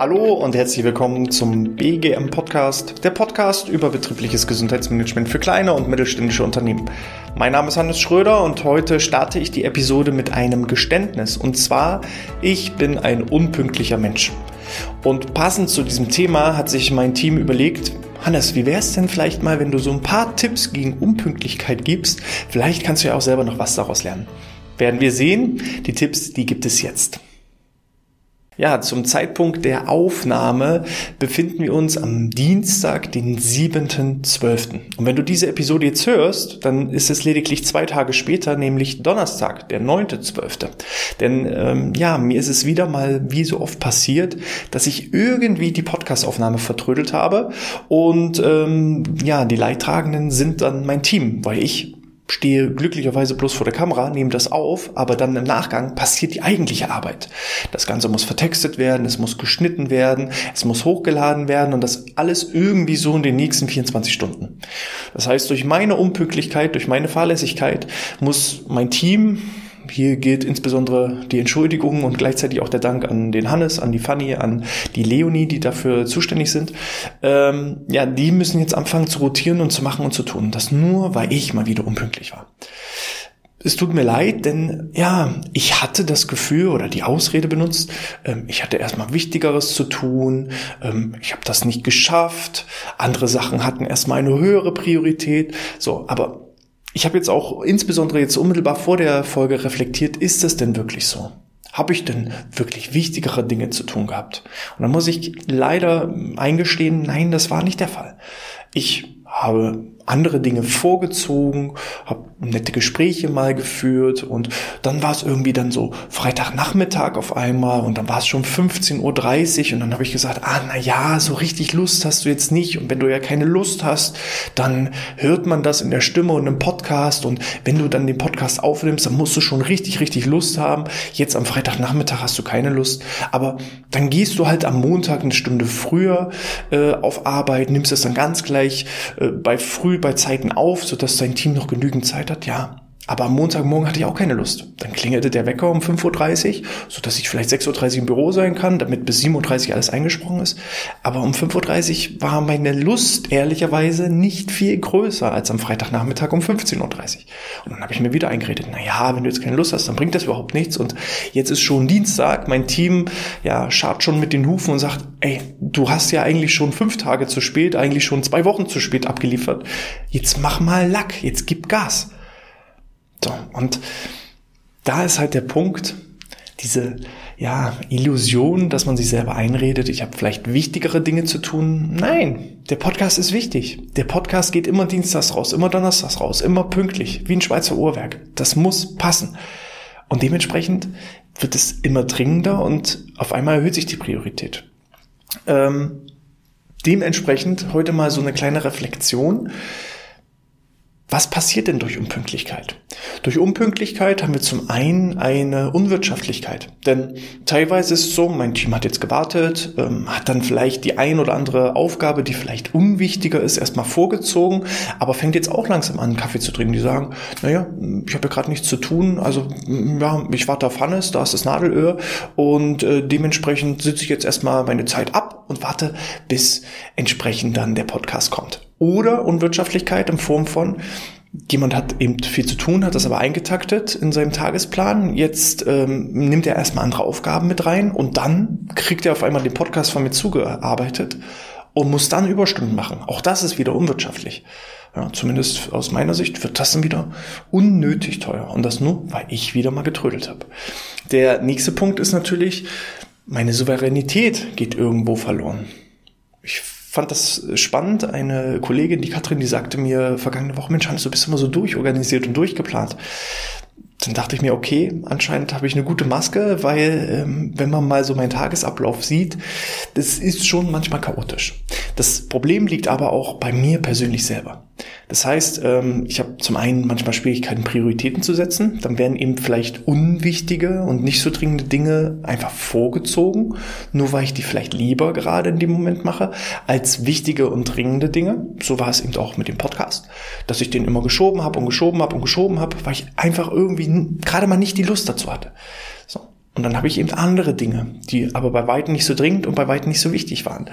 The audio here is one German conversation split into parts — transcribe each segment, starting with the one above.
Hallo und herzlich willkommen zum BGM Podcast, der Podcast über betriebliches Gesundheitsmanagement für kleine und mittelständische Unternehmen. Mein Name ist Hannes Schröder und heute starte ich die Episode mit einem Geständnis. Und zwar, ich bin ein unpünktlicher Mensch. Und passend zu diesem Thema hat sich mein Team überlegt, Hannes, wie wäre es denn vielleicht mal, wenn du so ein paar Tipps gegen Unpünktlichkeit gibst? Vielleicht kannst du ja auch selber noch was daraus lernen. Werden wir sehen. Die Tipps, die gibt es jetzt. Ja, zum Zeitpunkt der Aufnahme befinden wir uns am Dienstag, den 7.12. Und wenn du diese Episode jetzt hörst, dann ist es lediglich zwei Tage später, nämlich Donnerstag, der 9.12. Denn ähm, ja, mir ist es wieder mal wie so oft passiert, dass ich irgendwie die Podcastaufnahme vertrödelt habe. Und ähm, ja, die Leidtragenden sind dann mein Team, weil ich stehe glücklicherweise bloß vor der Kamera, nehme das auf, aber dann im Nachgang passiert die eigentliche Arbeit. Das Ganze muss vertextet werden, es muss geschnitten werden, es muss hochgeladen werden und das alles irgendwie so in den nächsten 24 Stunden. Das heißt, durch meine Unpünktlichkeit, durch meine Fahrlässigkeit muss mein Team hier gilt insbesondere die Entschuldigung und gleichzeitig auch der Dank an den Hannes, an die Fanny, an die Leonie, die dafür zuständig sind. Ähm, ja, die müssen jetzt anfangen zu rotieren und zu machen und zu tun. Das nur, weil ich mal wieder unpünktlich war. Es tut mir leid, denn ja, ich hatte das Gefühl oder die Ausrede benutzt, ähm, ich hatte erstmal Wichtigeres zu tun, ähm, ich habe das nicht geschafft, andere Sachen hatten erstmal eine höhere Priorität. So, aber ich habe jetzt auch insbesondere jetzt unmittelbar vor der Folge reflektiert, ist es denn wirklich so? Habe ich denn wirklich wichtigere Dinge zu tun gehabt? Und dann muss ich leider eingestehen, nein, das war nicht der Fall. Ich habe andere Dinge vorgezogen, habe nette Gespräche mal geführt und dann war es irgendwie dann so Freitagnachmittag auf einmal und dann war es schon 15.30 Uhr und dann habe ich gesagt, ah na ja, so richtig Lust hast du jetzt nicht und wenn du ja keine Lust hast, dann hört man das in der Stimme und im Podcast und wenn du dann den Podcast aufnimmst, dann musst du schon richtig, richtig Lust haben. Jetzt am Freitagnachmittag hast du keine Lust, aber dann gehst du halt am Montag eine Stunde früher äh, auf Arbeit, nimmst es dann ganz gleich äh, bei früh bei Zeiten auf, sodass dein Team noch genügend Zeit hat? Ja. Aber am Montagmorgen hatte ich auch keine Lust. Dann klingelte der Wecker um 5.30 Uhr, so dass ich vielleicht 6.30 Uhr im Büro sein kann, damit bis 7.30 Uhr alles eingesprochen ist. Aber um 5.30 Uhr war meine Lust ehrlicherweise nicht viel größer als am Freitagnachmittag um 15.30 Uhr. Und dann habe ich mir wieder eingeredet, na ja, wenn du jetzt keine Lust hast, dann bringt das überhaupt nichts. Und jetzt ist schon Dienstag, mein Team ja scharrt schon mit den Hufen und sagt, ey, du hast ja eigentlich schon fünf Tage zu spät, eigentlich schon zwei Wochen zu spät abgeliefert. Jetzt mach mal Lack, jetzt gib Gas. So, und da ist halt der Punkt, diese ja, Illusion, dass man sich selber einredet, ich habe vielleicht wichtigere Dinge zu tun. Nein, der Podcast ist wichtig. Der Podcast geht immer dienstags raus, immer donnerstags raus, immer pünktlich, wie ein Schweizer Uhrwerk. Das muss passen. Und dementsprechend wird es immer dringender und auf einmal erhöht sich die Priorität. Ähm, dementsprechend heute mal so eine kleine Reflexion. Was passiert denn durch Unpünktlichkeit? Durch Unpünktlichkeit haben wir zum einen eine Unwirtschaftlichkeit. Denn teilweise ist es so, mein Team hat jetzt gewartet, ähm, hat dann vielleicht die ein oder andere Aufgabe, die vielleicht unwichtiger ist, erstmal vorgezogen, aber fängt jetzt auch langsam an, Kaffee zu trinken. Die sagen, naja, ich habe ja gerade nichts zu tun, also ja, ich warte auf Hannes, da ist das Nadelöhr und äh, dementsprechend sitze ich jetzt erstmal meine Zeit ab und warte, bis entsprechend dann der Podcast kommt. Oder Unwirtschaftlichkeit in Form von, jemand hat eben viel zu tun, hat das aber eingetaktet in seinem Tagesplan. Jetzt ähm, nimmt er erstmal andere Aufgaben mit rein und dann kriegt er auf einmal den Podcast von mir zugearbeitet und muss dann Überstunden machen. Auch das ist wieder unwirtschaftlich. Ja, zumindest aus meiner Sicht wird das dann wieder unnötig teuer. Und das nur, weil ich wieder mal getrödelt habe. Der nächste Punkt ist natürlich, meine Souveränität geht irgendwo verloren. Ich fand das spannend. Eine Kollegin, die Katrin, die sagte mir vergangene Woche, Mensch, Hans, du bist immer so durchorganisiert und durchgeplant dann dachte ich mir, okay, anscheinend habe ich eine gute Maske, weil ähm, wenn man mal so meinen Tagesablauf sieht, das ist schon manchmal chaotisch. Das Problem liegt aber auch bei mir persönlich selber. Das heißt, ähm, ich habe zum einen manchmal Schwierigkeiten, Prioritäten zu setzen. Dann werden eben vielleicht unwichtige und nicht so dringende Dinge einfach vorgezogen, nur weil ich die vielleicht lieber gerade in dem Moment mache, als wichtige und dringende Dinge. So war es eben auch mit dem Podcast, dass ich den immer geschoben habe und geschoben habe und geschoben habe, weil ich einfach irgendwie gerade mal nicht die Lust dazu hatte. Und dann habe ich eben andere Dinge, die aber bei weitem nicht so dringend und bei weitem nicht so wichtig waren,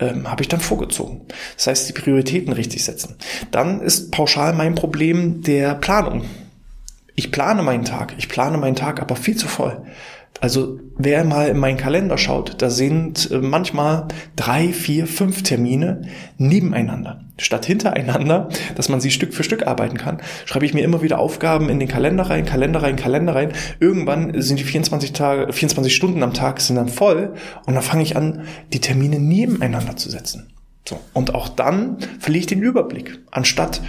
ähm, habe ich dann vorgezogen. Das heißt, die Prioritäten richtig setzen. Dann ist pauschal mein Problem der Planung. Ich plane meinen Tag, ich plane meinen Tag aber viel zu voll. Also wer mal in meinen Kalender schaut, da sind äh, manchmal drei, vier, fünf Termine nebeneinander. Statt hintereinander, dass man sie Stück für Stück arbeiten kann, schreibe ich mir immer wieder Aufgaben in den Kalender rein, Kalender rein, Kalender rein. Irgendwann sind die 24 Tage, 24 Stunden am Tag sind dann voll und dann fange ich an, die Termine nebeneinander zu setzen. So. Und auch dann verliere ich den Überblick. Anstatt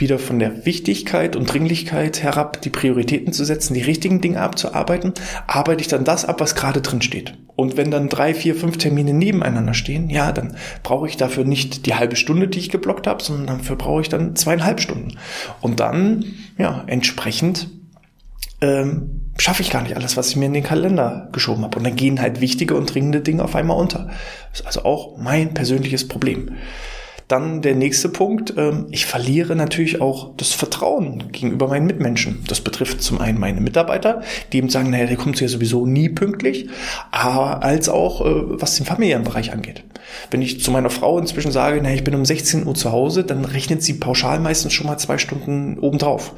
wieder von der Wichtigkeit und Dringlichkeit herab, die Prioritäten zu setzen, die richtigen Dinge abzuarbeiten, arbeite ich dann das ab, was gerade drin steht. Und wenn dann drei, vier, fünf Termine nebeneinander stehen, ja, dann brauche ich dafür nicht die halbe Stunde, die ich geblockt habe, sondern dafür brauche ich dann zweieinhalb Stunden. Und dann, ja, entsprechend ähm, schaffe ich gar nicht alles, was ich mir in den Kalender geschoben habe. Und dann gehen halt wichtige und dringende Dinge auf einmal unter. Das ist also auch mein persönliches Problem. Dann der nächste Punkt, ähm, ich verliere natürlich auch das Vertrauen gegenüber meinen Mitmenschen. Das betrifft zum einen meine Mitarbeiter, die eben sagen, naja, der kommt ja sowieso nie pünktlich, aber als auch, äh, was den familiären Bereich angeht. Wenn ich zu meiner Frau inzwischen sage, naja, ich bin um 16 Uhr zu Hause, dann rechnet sie pauschal meistens schon mal zwei Stunden obendrauf.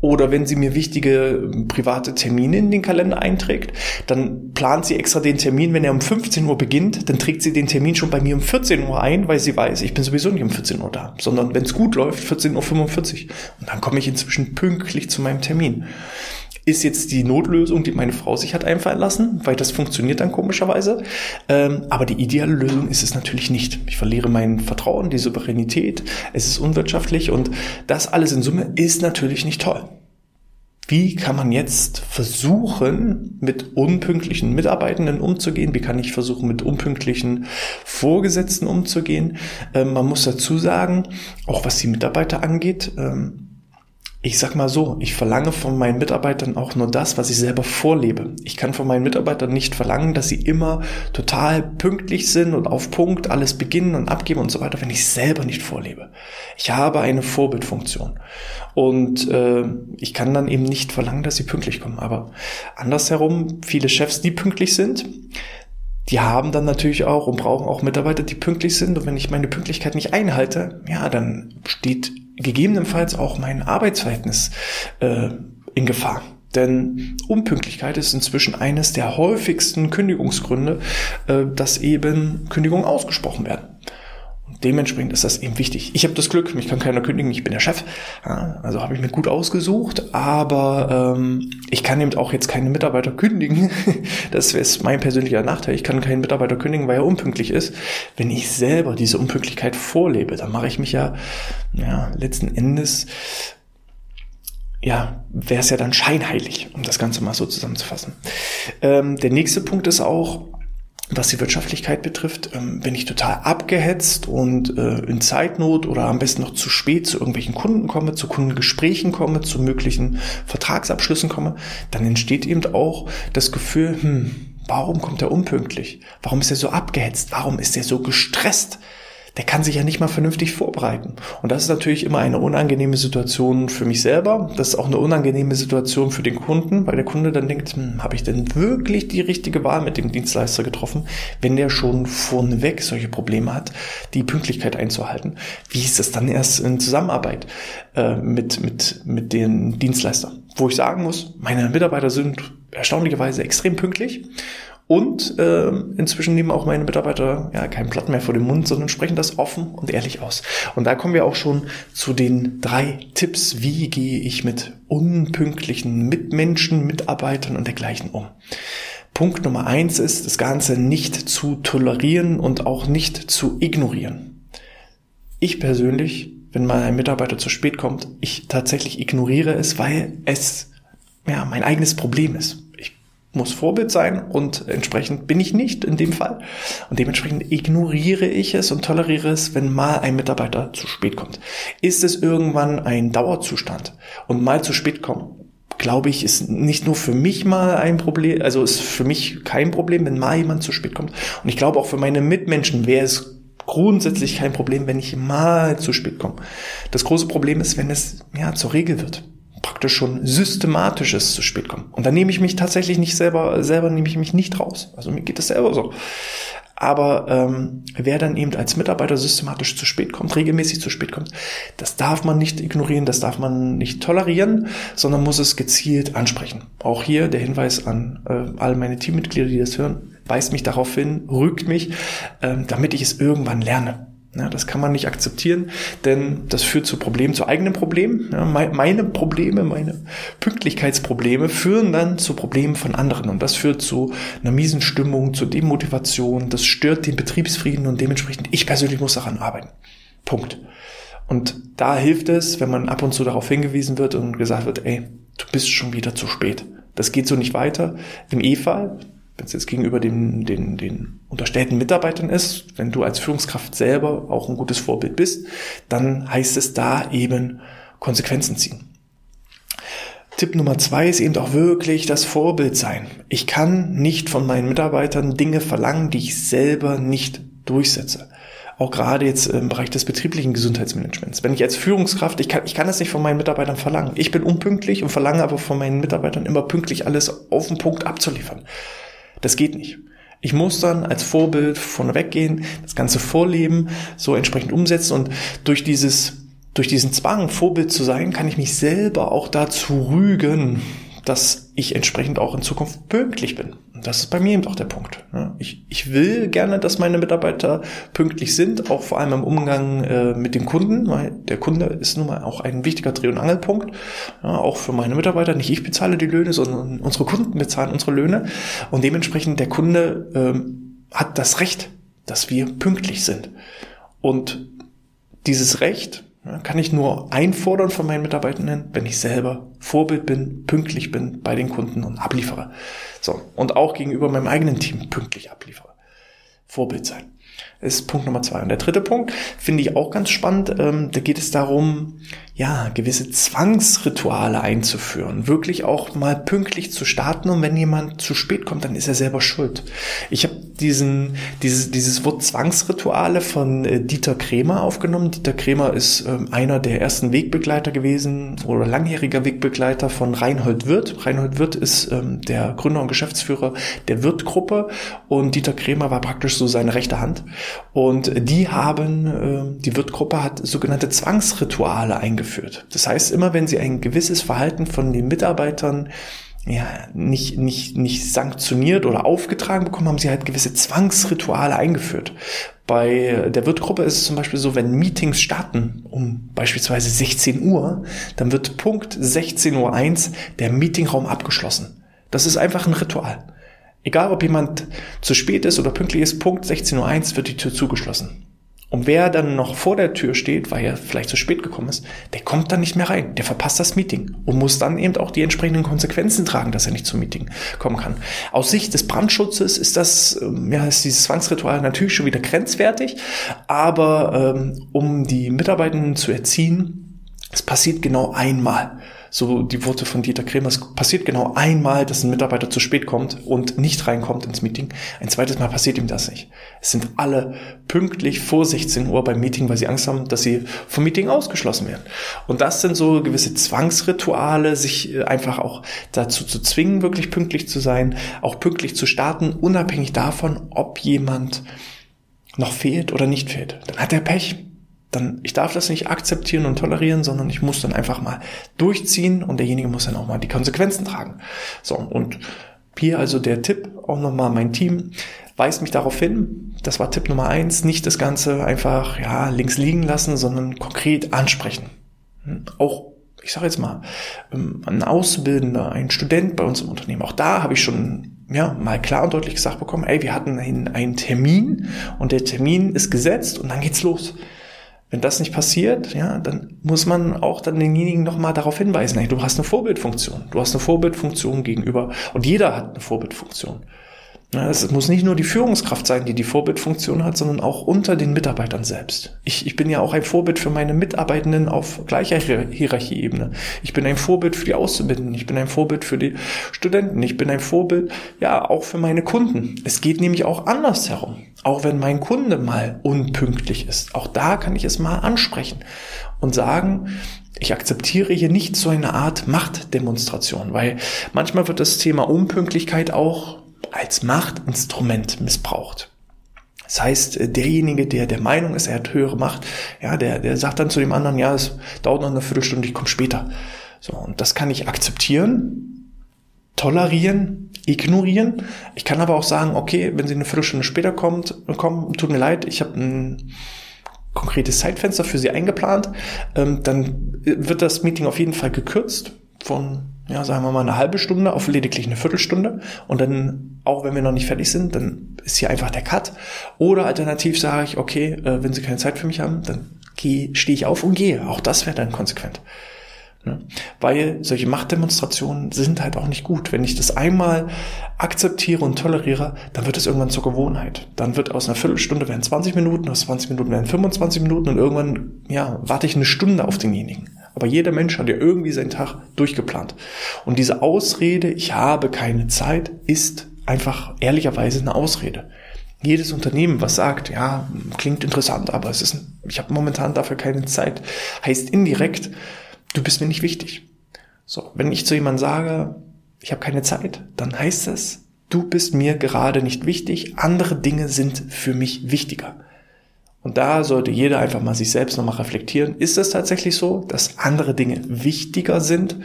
Oder wenn sie mir wichtige private Termine in den Kalender einträgt, dann plant sie extra den Termin, wenn er um 15 Uhr beginnt, dann trägt sie den Termin schon bei mir um 14 Uhr ein, weil sie weiß, ich bin sowieso nicht um 14 Uhr da, sondern wenn es gut läuft, 14.45 Uhr. Und dann komme ich inzwischen pünktlich zu meinem Termin ist jetzt die Notlösung, die meine Frau sich hat einfallen lassen, weil das funktioniert dann komischerweise. Ähm, aber die ideale Lösung ist es natürlich nicht. Ich verliere mein Vertrauen, die Souveränität, es ist unwirtschaftlich und das alles in Summe ist natürlich nicht toll. Wie kann man jetzt versuchen, mit unpünktlichen Mitarbeitenden umzugehen? Wie kann ich versuchen, mit unpünktlichen Vorgesetzten umzugehen? Ähm, man muss dazu sagen, auch was die Mitarbeiter angeht, ähm, ich sag mal so, ich verlange von meinen Mitarbeitern auch nur das, was ich selber vorlebe. Ich kann von meinen Mitarbeitern nicht verlangen, dass sie immer total pünktlich sind und auf Punkt alles beginnen und abgeben und so weiter, wenn ich selber nicht vorlebe. Ich habe eine Vorbildfunktion und äh, ich kann dann eben nicht verlangen, dass sie pünktlich kommen. Aber andersherum, viele Chefs, die pünktlich sind, die haben dann natürlich auch und brauchen auch Mitarbeiter, die pünktlich sind. Und wenn ich meine Pünktlichkeit nicht einhalte, ja, dann steht gegebenenfalls auch mein Arbeitsverhältnis äh, in Gefahr. Denn Unpünktlichkeit ist inzwischen eines der häufigsten Kündigungsgründe, äh, dass eben Kündigungen ausgesprochen werden. Dementsprechend ist das eben wichtig. Ich habe das Glück, mich kann keiner kündigen, ich bin der Chef. Also habe ich mir gut ausgesucht, aber ähm, ich kann eben auch jetzt keine Mitarbeiter kündigen. das ist mein persönlicher Nachteil. Ich kann keinen Mitarbeiter kündigen, weil er unpünktlich ist. Wenn ich selber diese Unpünktlichkeit vorlebe, dann mache ich mich ja, ja letzten Endes ja, wäre es ja dann scheinheilig, um das Ganze mal so zusammenzufassen. Ähm, der nächste Punkt ist auch, was die Wirtschaftlichkeit betrifft, ähm, bin ich total abgehetzt und äh, in Zeitnot oder am besten noch zu spät zu irgendwelchen Kunden komme, zu Kundengesprächen komme, zu möglichen Vertragsabschlüssen komme, dann entsteht eben auch das Gefühl, hm, warum kommt er unpünktlich? Warum ist er so abgehetzt? Warum ist er so gestresst? Der kann sich ja nicht mal vernünftig vorbereiten. Und das ist natürlich immer eine unangenehme Situation für mich selber. Das ist auch eine unangenehme Situation für den Kunden, weil der Kunde dann denkt, hm, habe ich denn wirklich die richtige Wahl mit dem Dienstleister getroffen, wenn der schon vorneweg solche Probleme hat, die Pünktlichkeit einzuhalten. Wie ist das dann erst in Zusammenarbeit äh, mit, mit, mit den Dienstleistern? Wo ich sagen muss, meine Mitarbeiter sind erstaunlicherweise extrem pünktlich und äh, inzwischen nehmen auch meine Mitarbeiter ja kein Blatt mehr vor den Mund, sondern sprechen das offen und ehrlich aus. Und da kommen wir auch schon zu den drei Tipps, wie gehe ich mit unpünktlichen Mitmenschen, Mitarbeitern und dergleichen um. Punkt Nummer eins ist, das Ganze nicht zu tolerieren und auch nicht zu ignorieren. Ich persönlich, wenn mal ein Mitarbeiter zu spät kommt, ich tatsächlich ignoriere es, weil es ja mein eigenes Problem ist muss Vorbild sein und entsprechend bin ich nicht in dem Fall. Und dementsprechend ignoriere ich es und toleriere es, wenn mal ein Mitarbeiter zu spät kommt. Ist es irgendwann ein Dauerzustand und mal zu spät kommen, glaube ich, ist nicht nur für mich mal ein Problem, also ist für mich kein Problem, wenn mal jemand zu spät kommt. Und ich glaube auch für meine Mitmenschen wäre es grundsätzlich kein Problem, wenn ich mal zu spät komme. Das große Problem ist, wenn es ja zur Regel wird praktisch schon systematisches zu spät kommen. Und da nehme ich mich tatsächlich nicht selber, selber nehme ich mich nicht raus. Also mir geht das selber so. Aber ähm, wer dann eben als Mitarbeiter systematisch zu spät kommt, regelmäßig zu spät kommt, das darf man nicht ignorieren, das darf man nicht tolerieren, sondern muss es gezielt ansprechen. Auch hier der Hinweis an äh, all meine Teammitglieder, die das hören, weist mich darauf hin, rügt mich, äh, damit ich es irgendwann lerne. Ja, das kann man nicht akzeptieren, denn das führt zu Problemen, zu eigenen Problemen. Ja, meine Probleme, meine Pünktlichkeitsprobleme führen dann zu Problemen von anderen und das führt zu einer miesen Stimmung, zu Demotivation. Das stört den Betriebsfrieden und dementsprechend ich persönlich muss daran arbeiten. Punkt. Und da hilft es, wenn man ab und zu darauf hingewiesen wird und gesagt wird, ey, du bist schon wieder zu spät. Das geht so nicht weiter. Im E-Fall, wenn es jetzt gegenüber den, den, den unterstellten Mitarbeitern ist, wenn du als Führungskraft selber auch ein gutes Vorbild bist, dann heißt es da eben Konsequenzen ziehen. Tipp Nummer zwei ist eben auch wirklich das Vorbild sein. Ich kann nicht von meinen Mitarbeitern Dinge verlangen, die ich selber nicht durchsetze. Auch gerade jetzt im Bereich des betrieblichen Gesundheitsmanagements. Wenn ich als Führungskraft, ich kann, ich kann das nicht von meinen Mitarbeitern verlangen. Ich bin unpünktlich und verlange aber von meinen Mitarbeitern immer pünktlich alles auf den Punkt abzuliefern. Das geht nicht. Ich muss dann als Vorbild vorneweg gehen, das Ganze vorleben, so entsprechend umsetzen und durch dieses, durch diesen Zwang, Vorbild zu sein, kann ich mich selber auch dazu rügen, dass ich entsprechend auch in Zukunft pünktlich bin. Das ist bei mir eben auch der Punkt. Ich, ich will gerne, dass meine Mitarbeiter pünktlich sind, auch vor allem im Umgang äh, mit den Kunden, weil der Kunde ist nun mal auch ein wichtiger Dreh- und Angelpunkt. Auch für meine Mitarbeiter. Nicht ich bezahle die Löhne, sondern unsere Kunden bezahlen unsere Löhne. Und dementsprechend der Kunde ähm, hat das Recht, dass wir pünktlich sind. Und dieses Recht kann ich nur einfordern von meinen Mitarbeitenden, wenn ich selber Vorbild bin, pünktlich bin bei den Kunden und abliefere. So. Und auch gegenüber meinem eigenen Team pünktlich abliefere. Vorbild sein. Ist Punkt Nummer zwei. Und der dritte Punkt finde ich auch ganz spannend. Ähm, da geht es darum, ja, gewisse Zwangsrituale einzuführen, wirklich auch mal pünktlich zu starten und wenn jemand zu spät kommt, dann ist er selber schuld. Ich habe diesen dieses dieses Wort Zwangsrituale von äh, Dieter Kremer aufgenommen. Dieter Kremer ist äh, einer der ersten Wegbegleiter gewesen oder langjähriger Wegbegleiter von Reinhold Wirth. Reinhold Wirth ist ähm, der Gründer und Geschäftsführer der Wirth-Gruppe und Dieter Kremer war praktisch so seine rechte Hand und die haben äh, die Wirth-Gruppe hat sogenannte Zwangsrituale eingeführt eingeführt. Das heißt, immer wenn sie ein gewisses Verhalten von den Mitarbeitern ja, nicht, nicht, nicht sanktioniert oder aufgetragen bekommen, haben sie halt gewisse Zwangsrituale eingeführt. Bei der Wirtgruppe ist es zum Beispiel so, wenn Meetings starten um beispielsweise 16 Uhr, dann wird Punkt 16.01 Uhr der Meetingraum abgeschlossen. Das ist einfach ein Ritual. Egal ob jemand zu spät ist oder pünktlich ist, Punkt 16.01 Uhr wird die Tür zugeschlossen. Und wer dann noch vor der Tür steht, weil er vielleicht zu spät gekommen ist, der kommt dann nicht mehr rein. Der verpasst das Meeting und muss dann eben auch die entsprechenden Konsequenzen tragen, dass er nicht zum Meeting kommen kann. Aus Sicht des Brandschutzes ist das, ähm, ja, ist dieses Zwangsritual natürlich schon wieder grenzwertig, aber ähm, um die Mitarbeitenden zu erziehen, es passiert genau einmal so die Worte von Dieter Kremer, es passiert genau einmal, dass ein Mitarbeiter zu spät kommt und nicht reinkommt ins Meeting. Ein zweites Mal passiert ihm das nicht. Es sind alle pünktlich vor 16 Uhr beim Meeting, weil sie Angst haben, dass sie vom Meeting ausgeschlossen werden. Und das sind so gewisse Zwangsrituale, sich äh, einfach auch dazu zu zwingen, wirklich pünktlich zu sein, auch pünktlich zu starten, unabhängig davon, ob jemand noch fehlt oder nicht fehlt. Dann hat er Pech dann, ich darf das nicht akzeptieren und tolerieren, sondern ich muss dann einfach mal durchziehen und derjenige muss dann auch mal die Konsequenzen tragen. So, und hier also der Tipp, auch nochmal mein Team, weist mich darauf hin, das war Tipp Nummer eins, nicht das Ganze einfach, ja, links liegen lassen, sondern konkret ansprechen. Hm, auch, ich sage jetzt mal, ähm, ein Auszubildender, ein Student bei uns im Unternehmen, auch da habe ich schon ja, mal klar und deutlich gesagt bekommen, ey, wir hatten einen, einen Termin und der Termin ist gesetzt und dann geht's los. Wenn das nicht passiert, ja, dann muss man auch dann denjenigen nochmal darauf hinweisen, du hast eine Vorbildfunktion. Du hast eine Vorbildfunktion gegenüber und jeder hat eine Vorbildfunktion. Es muss nicht nur die Führungskraft sein, die die Vorbildfunktion hat, sondern auch unter den Mitarbeitern selbst. Ich, ich bin ja auch ein Vorbild für meine Mitarbeitenden auf gleicher Hierarchieebene. Ich bin ein Vorbild für die Auszubildenden. Ich bin ein Vorbild für die Studenten. Ich bin ein Vorbild, ja, auch für meine Kunden. Es geht nämlich auch andersherum. Auch wenn mein Kunde mal unpünktlich ist. Auch da kann ich es mal ansprechen und sagen, Ich akzeptiere hier nicht so eine Art Machtdemonstration, weil manchmal wird das Thema Unpünktlichkeit auch als Machtinstrument missbraucht. Das heißt, derjenige, der der Meinung ist, er hat höhere Macht, ja, der, der sagt dann zu dem anderen, ja, es dauert noch eine Viertelstunde, ich komme später. So, und das kann ich akzeptieren, tolerieren, ignorieren. Ich kann aber auch sagen, okay, wenn sie eine Viertelstunde später kommt, kommen, tut mir leid, ich habe ein konkretes Zeitfenster für sie eingeplant, ähm, dann wird das Meeting auf jeden Fall gekürzt von, ja, sagen wir mal eine halbe Stunde auf lediglich eine Viertelstunde und dann, auch wenn wir noch nicht fertig sind, dann ist hier einfach der Cut. Oder alternativ sage ich, okay, äh, wenn sie keine Zeit für mich haben, dann stehe ich auf und gehe. Auch das wäre dann konsequent. Ne? Weil solche Machtdemonstrationen sind halt auch nicht gut. Wenn ich das einmal akzeptiere und toleriere, dann wird es irgendwann zur Gewohnheit. Dann wird aus einer Viertelstunde werden 20 Minuten, aus 20 Minuten werden 25 Minuten und irgendwann, ja, warte ich eine Stunde auf denjenigen. Aber jeder Mensch hat ja irgendwie seinen Tag durchgeplant. Und diese Ausrede, ich habe keine Zeit, ist einfach ehrlicherweise eine Ausrede. Jedes Unternehmen, was sagt, ja, klingt interessant, aber es ist, ich habe momentan dafür keine Zeit, heißt indirekt, du bist mir nicht wichtig. So, wenn ich zu jemandem sage, ich habe keine Zeit, dann heißt es, du bist mir gerade nicht wichtig, andere Dinge sind für mich wichtiger. Und da sollte jeder einfach mal sich selbst nochmal reflektieren. Ist es tatsächlich so, dass andere Dinge wichtiger sind?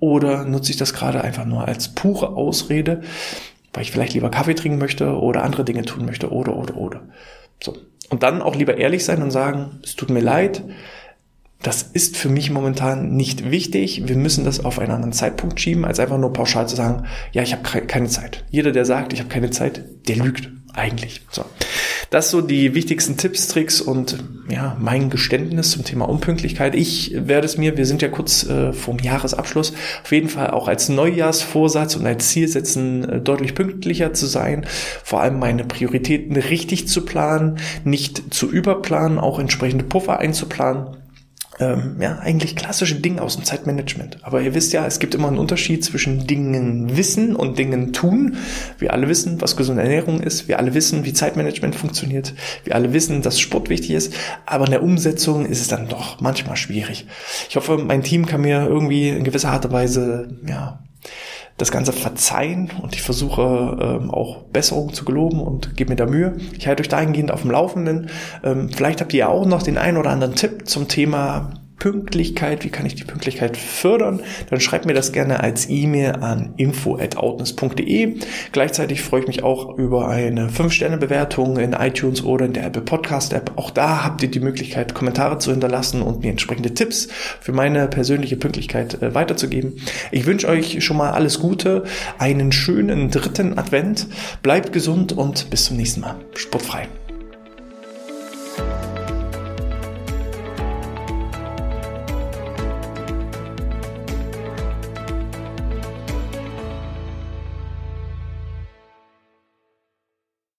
Oder nutze ich das gerade einfach nur als pure Ausrede, weil ich vielleicht lieber Kaffee trinken möchte oder andere Dinge tun möchte oder, oder, oder. So. Und dann auch lieber ehrlich sein und sagen, es tut mir leid, das ist für mich momentan nicht wichtig. Wir müssen das auf einen anderen Zeitpunkt schieben, als einfach nur pauschal zu sagen, ja, ich habe keine Zeit. Jeder, der sagt, ich habe keine Zeit, der lügt eigentlich. So. Das so die wichtigsten Tipps, Tricks und ja, mein Geständnis zum Thema Unpünktlichkeit. Ich werde es mir, wir sind ja kurz äh, vorm Jahresabschluss, auf jeden Fall auch als Neujahrsvorsatz und als Ziel setzen, äh, deutlich pünktlicher zu sein, vor allem meine Prioritäten richtig zu planen, nicht zu überplanen, auch entsprechende Puffer einzuplanen ähm, ja, eigentlich klassische Dinge aus dem Zeitmanagement. Aber ihr wisst ja, es gibt immer einen Unterschied zwischen Dingen wissen und Dingen tun. Wir alle wissen, was gesunde Ernährung ist. Wir alle wissen, wie Zeitmanagement funktioniert. Wir alle wissen, dass Sport wichtig ist. Aber in der Umsetzung ist es dann doch manchmal schwierig. Ich hoffe, mein Team kann mir irgendwie in gewisser Art und Weise, ja, das Ganze verzeihen und ich versuche ähm, auch Besserung zu geloben und gebe mir da Mühe. Ich halte euch dahingehend auf dem Laufenden. Ähm, vielleicht habt ihr ja auch noch den einen oder anderen Tipp zum Thema Pünktlichkeit, wie kann ich die Pünktlichkeit fördern, dann schreibt mir das gerne als E-Mail an info@outness.de. Gleichzeitig freue ich mich auch über eine 5-Sterne-Bewertung in iTunes oder in der Apple Podcast App. Auch da habt ihr die Möglichkeit, Kommentare zu hinterlassen und mir entsprechende Tipps für meine persönliche Pünktlichkeit äh, weiterzugeben. Ich wünsche euch schon mal alles Gute, einen schönen dritten Advent, bleibt gesund und bis zum nächsten Mal. Sportfrei.